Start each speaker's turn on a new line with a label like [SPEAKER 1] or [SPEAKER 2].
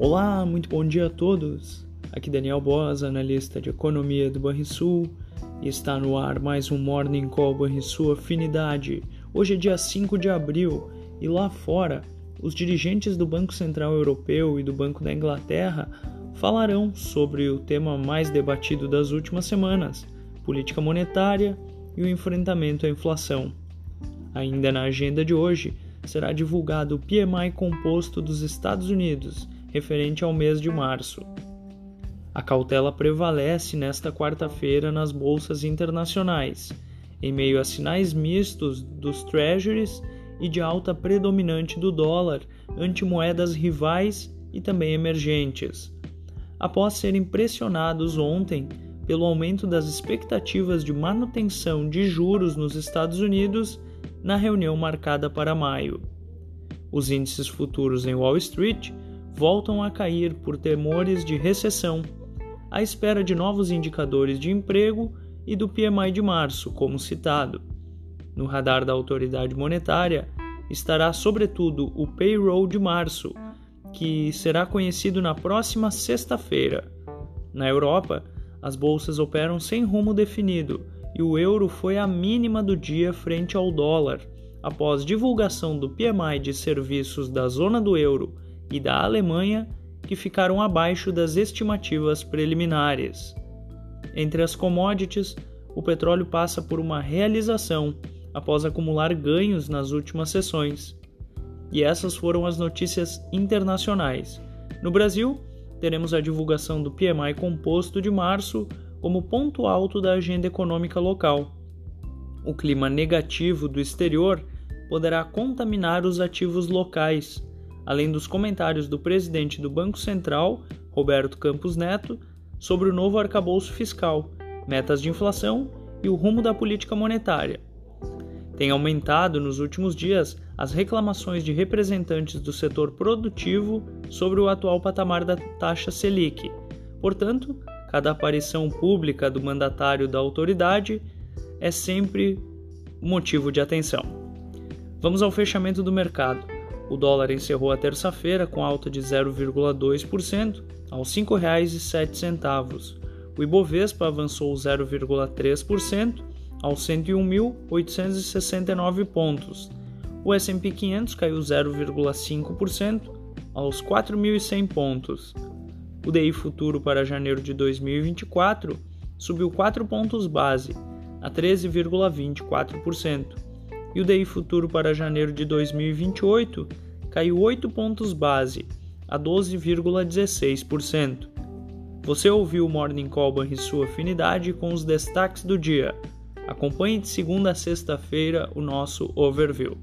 [SPEAKER 1] Olá, muito bom dia a todos. Aqui Daniel Boas, analista de economia do Banrisul, e está no ar mais um Morning Call Banrisul Afinidade. Hoje é dia 5 de abril e lá fora, os dirigentes do Banco Central Europeu e do Banco da Inglaterra falarão sobre o tema mais debatido das últimas semanas: política monetária e o enfrentamento à inflação. Ainda na agenda de hoje, será divulgado o PMI composto dos Estados Unidos, referente ao mês de março. A cautela prevalece nesta quarta-feira nas bolsas internacionais, em meio a sinais mistos dos treasuries e de alta predominante do dólar ante moedas rivais e também emergentes. Após serem pressionados ontem pelo aumento das expectativas de manutenção de juros nos Estados Unidos na reunião marcada para maio. Os índices futuros em Wall Street voltam a cair por temores de recessão, à espera de novos indicadores de emprego e do PMI de março, como citado. No radar da autoridade monetária estará, sobretudo, o payroll de março, que será conhecido na próxima sexta-feira. Na Europa, as bolsas operam sem rumo definido e o euro foi a mínima do dia frente ao dólar, após divulgação do PMI de serviços da zona do euro e da Alemanha, que ficaram abaixo das estimativas preliminares. Entre as commodities, o petróleo passa por uma realização após acumular ganhos nas últimas sessões. E essas foram as notícias internacionais. No Brasil, teremos a divulgação do PMI composto de março como ponto alto da agenda econômica local. O clima negativo do exterior poderá contaminar os ativos locais, além dos comentários do presidente do Banco Central, Roberto Campos Neto, sobre o novo arcabouço fiscal, metas de inflação e o rumo da política monetária. Tem aumentado nos últimos dias as reclamações de representantes do setor produtivo sobre o atual patamar da taxa Selic. Portanto, cada aparição pública do mandatário da autoridade é sempre motivo de atenção. Vamos ao fechamento do mercado. O dólar encerrou a terça-feira com alta de 0,2% aos R$ 5,07. O Ibovespa avançou 0,3% aos 101.869 pontos. O S&P 500 caiu 0,5% aos 4.100 pontos. O DI futuro para janeiro de 2024 subiu 4 pontos base, a 13,24%, e o DI futuro para janeiro de 2028 caiu 8 pontos base, a 12,16%. Você ouviu o Morning Call e sua afinidade com os destaques do dia. Acompanhe de segunda a sexta-feira o nosso overview.